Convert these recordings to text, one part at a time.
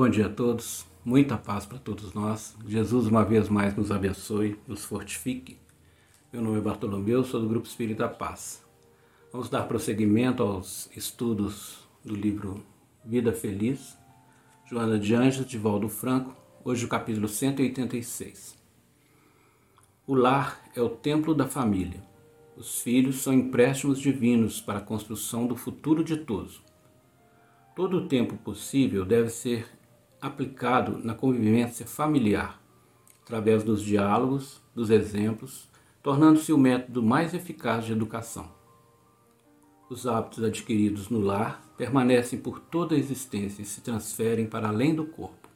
Bom dia a todos, muita paz para todos nós. Jesus, uma vez mais, nos abençoe, nos fortifique. Meu nome é Bartolomeu, sou do Grupo Espírita Paz. Vamos dar prosseguimento aos estudos do livro Vida Feliz, Joana de Anjos, de Valdo Franco, hoje o capítulo 186. O lar é o templo da família. Os filhos são empréstimos divinos para a construção do futuro ditoso. Todo o tempo possível deve ser aplicado na convivência familiar, através dos diálogos, dos exemplos, tornando-se o método mais eficaz de educação. Os hábitos adquiridos no lar permanecem por toda a existência e se transferem para além do corpo.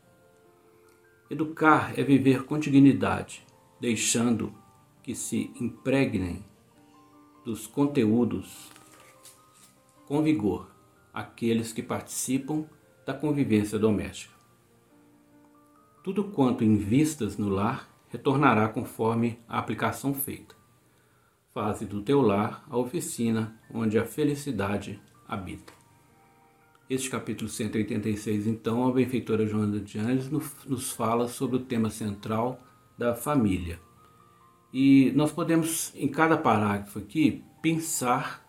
Educar é viver com dignidade, deixando que se impregnem dos conteúdos com vigor aqueles que participam da convivência doméstica. Tudo quanto invistas no lar retornará conforme a aplicação feita. Faze do teu lar a oficina onde a felicidade habita. Este capítulo 186, então, a benfeitora Joana de Anjos nos fala sobre o tema central da família. E nós podemos, em cada parágrafo aqui, pensar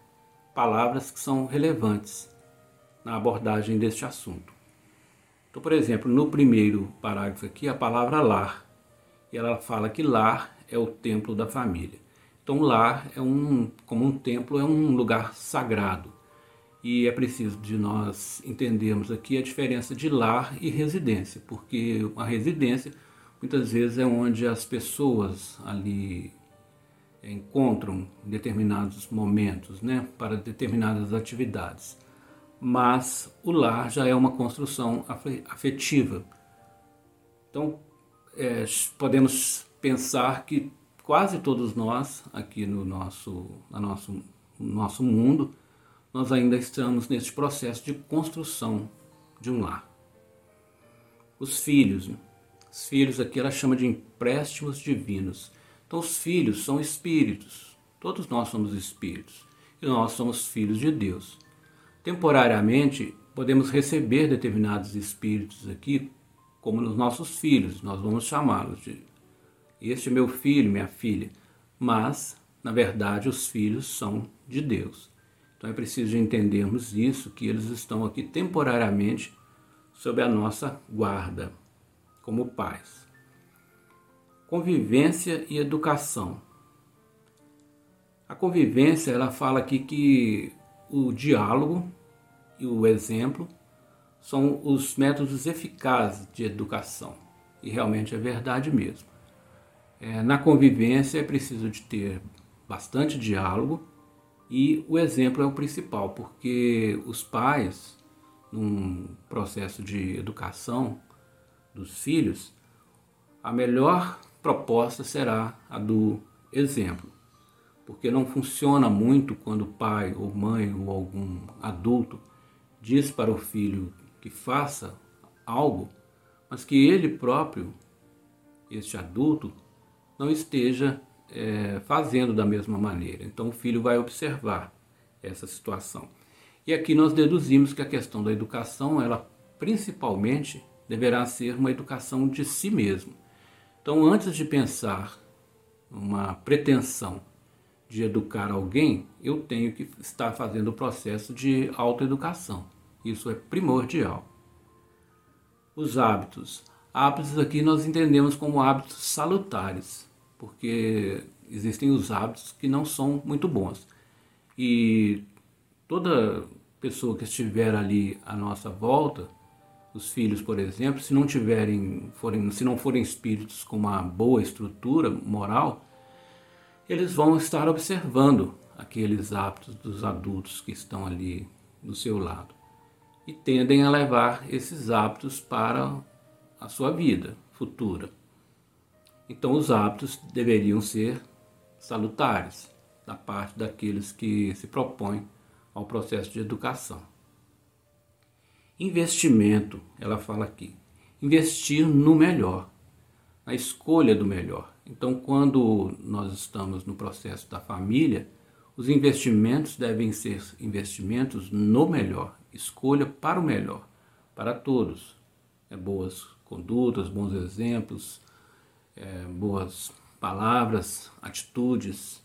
palavras que são relevantes na abordagem deste assunto. Então, por exemplo, no primeiro parágrafo aqui, a palavra lar. E ela fala que lar é o templo da família. Então, lar é um, como um templo, é um lugar sagrado. E é preciso de nós entendermos aqui a diferença de lar e residência, porque a residência muitas vezes é onde as pessoas ali encontram determinados momentos, né, para determinadas atividades mas o lar já é uma construção afetiva. Então, é, podemos pensar que quase todos nós, aqui no nosso, no nosso, no nosso mundo, nós ainda estamos nesse processo de construção de um lar. Os filhos, os filhos aqui ela chama de empréstimos divinos. Então, os filhos são espíritos, todos nós somos espíritos, e nós somos filhos de Deus. Temporariamente, podemos receber determinados espíritos aqui, como nos nossos filhos, nós vamos chamá-los de este é meu filho, minha filha. Mas, na verdade, os filhos são de Deus. Então é preciso entendermos isso, que eles estão aqui temporariamente sob a nossa guarda, como pais. Convivência e educação. A convivência, ela fala aqui que o diálogo e o exemplo são os métodos eficazes de educação. E realmente é verdade mesmo. É, na convivência é preciso de ter bastante diálogo e o exemplo é o principal, porque os pais, num processo de educação dos filhos, a melhor proposta será a do exemplo porque não funciona muito quando o pai ou mãe ou algum adulto diz para o filho que faça algo, mas que ele próprio, este adulto, não esteja é, fazendo da mesma maneira. Então o filho vai observar essa situação. E aqui nós deduzimos que a questão da educação, ela principalmente deverá ser uma educação de si mesmo. Então, antes de pensar uma pretensão de educar alguém, eu tenho que estar fazendo o processo de autoeducação. Isso é primordial. Os hábitos. Hábitos aqui nós entendemos como hábitos salutares, porque existem os hábitos que não são muito bons. E toda pessoa que estiver ali à nossa volta, os filhos, por exemplo, se não tiverem, forem, se não forem espíritos com uma boa estrutura moral, eles vão estar observando aqueles hábitos dos adultos que estão ali do seu lado e tendem a levar esses hábitos para a sua vida futura. Então, os hábitos deveriam ser salutares da parte daqueles que se propõem ao processo de educação. Investimento, ela fala aqui. Investir no melhor, na escolha do melhor. Então, quando nós estamos no processo da família, os investimentos devem ser investimentos no melhor, escolha para o melhor, para todos. né, boas condutas, bons exemplos, é, boas palavras, atitudes,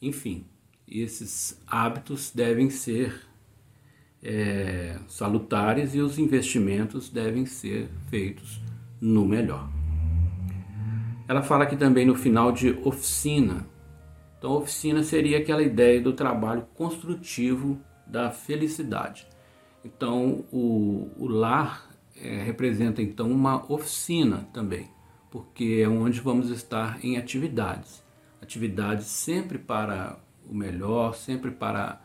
enfim, esses hábitos devem ser é, salutares e os investimentos devem ser feitos no melhor. Ela fala aqui também no final de oficina. Então, oficina seria aquela ideia do trabalho construtivo da felicidade. Então, o, o lar é, representa então uma oficina também, porque é onde vamos estar em atividades. Atividades sempre para o melhor, sempre para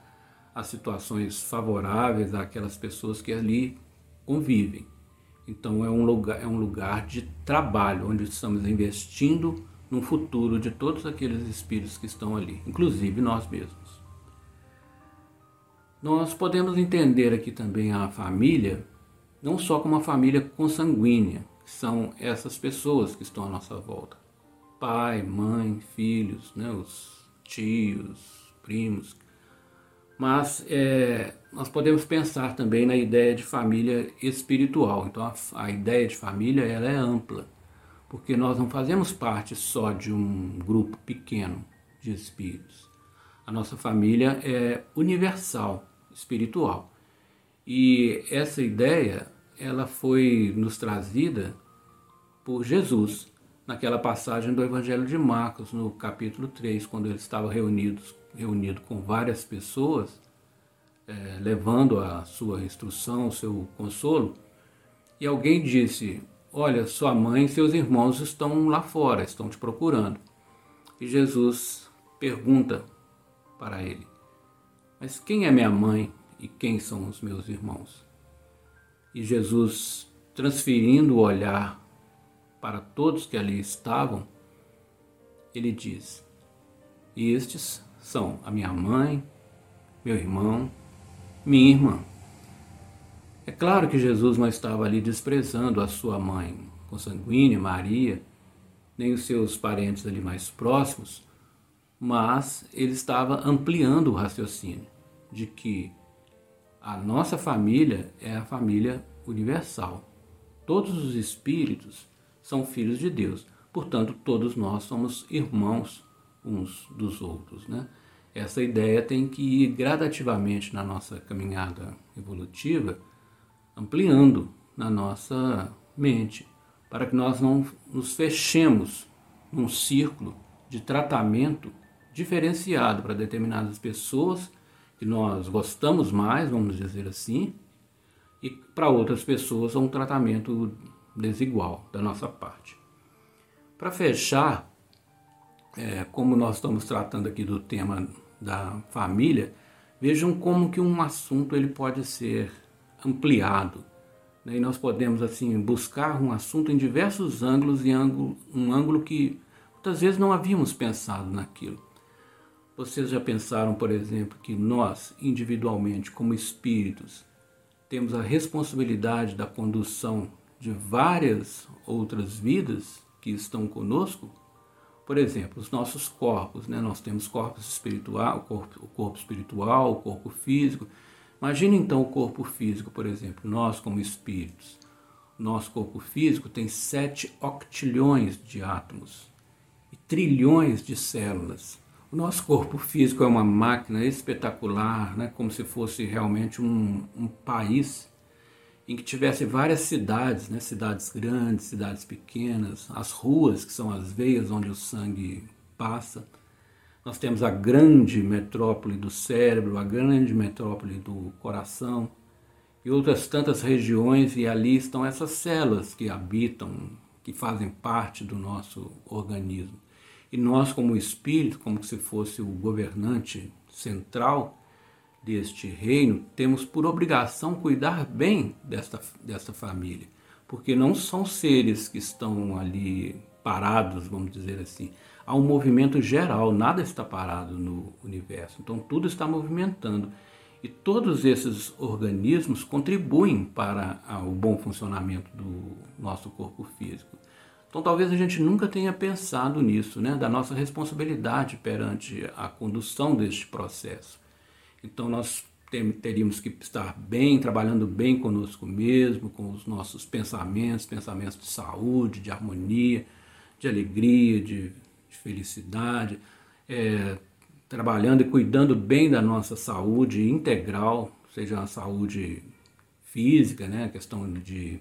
as situações favoráveis àquelas pessoas que ali convivem. Então é um lugar, é um lugar de trabalho, onde estamos investindo no futuro de todos aqueles espíritos que estão ali, inclusive nós mesmos. Nós podemos entender aqui também a família, não só como uma família consanguínea, que são essas pessoas que estão à nossa volta. Pai, mãe, filhos, né, os tios, primos, mas é, nós podemos pensar também na ideia de família espiritual. Então a, a, ideia de família ela é ampla, porque nós não fazemos parte só de um grupo pequeno de espíritos. A nossa família é universal, espiritual. E essa ideia ela foi nos trazida por Jesus naquela passagem do Evangelho de Marcos, no capítulo 3, quando ele estava reunidos reunido com várias pessoas, é, levando a sua instrução, o seu consolo, e alguém disse: Olha, sua mãe e seus irmãos estão lá fora, estão te procurando. E Jesus pergunta para ele: Mas quem é minha mãe e quem são os meus irmãos? E Jesus, transferindo o olhar para todos que ali estavam, ele diz: Estes são a minha mãe, meu irmão, minha irmã. É claro que Jesus não estava ali desprezando a sua mãe consanguínea, Maria, nem os seus parentes ali mais próximos, mas ele estava ampliando o raciocínio de que a nossa família é a família universal. Todos os espíritos são filhos de Deus, portanto, todos nós somos irmãos uns dos outros. Né? Essa ideia tem que ir gradativamente na nossa caminhada evolutiva, ampliando na nossa mente, para que nós não nos fechemos num círculo de tratamento diferenciado para determinadas pessoas que nós gostamos mais, vamos dizer assim, e para outras pessoas um tratamento desigual da nossa parte. Para fechar, é, como nós estamos tratando aqui do tema da família, vejam como que um assunto ele pode ser ampliado. Né? E nós podemos assim buscar um assunto em diversos ângulos e ângulo, um ângulo que muitas vezes não havíamos pensado naquilo. Vocês já pensaram, por exemplo, que nós, individualmente, como espíritos, temos a responsabilidade da condução de várias outras vidas que estão conosco? Por exemplo, os nossos corpos, né? nós temos corpos espiritual, o corpo, o corpo espiritual, o corpo físico. Imagina então o corpo físico, por exemplo, nós como espíritos. Nosso corpo físico tem 7 octilhões de átomos e trilhões de células. O nosso corpo físico é uma máquina espetacular, né? como se fosse realmente um, um país em que tivesse várias cidades, né? cidades grandes, cidades pequenas, as ruas, que são as veias onde o sangue passa. Nós temos a grande metrópole do cérebro, a grande metrópole do coração e outras tantas regiões, e ali estão essas células que habitam, que fazem parte do nosso organismo. E nós, como espírito, como se fosse o governante central, deste reino, temos por obrigação cuidar bem desta, desta família, porque não são seres que estão ali parados, vamos dizer assim. Há um movimento geral, nada está parado no universo, então tudo está movimentando. E todos esses organismos contribuem para o bom funcionamento do nosso corpo físico. Então talvez a gente nunca tenha pensado nisso, né? da nossa responsabilidade perante a condução deste processo. Então nós teríamos que estar bem, trabalhando bem conosco mesmo, com os nossos pensamentos, pensamentos de saúde, de harmonia, de alegria, de, de felicidade, é, trabalhando e cuidando bem da nossa saúde integral, seja a saúde física, né, a questão de,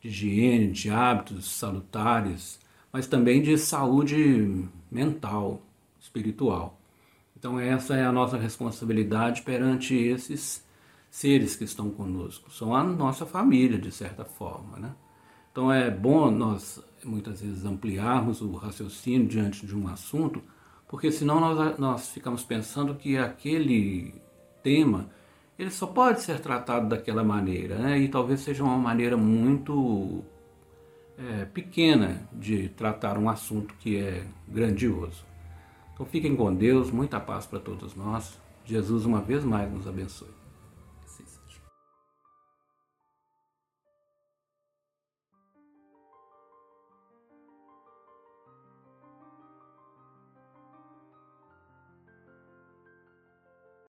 de higiene, de hábitos salutares, mas também de saúde mental, espiritual. Então essa é a nossa responsabilidade perante esses seres que estão conosco. São a nossa família, de certa forma. Né? Então é bom nós, muitas vezes, ampliarmos o raciocínio diante de um assunto, porque senão nós, nós ficamos pensando que aquele tema ele só pode ser tratado daquela maneira, né? e talvez seja uma maneira muito é, pequena de tratar um assunto que é grandioso. Então fiquem com Deus, muita paz para todos nós. Jesus uma vez mais nos abençoe.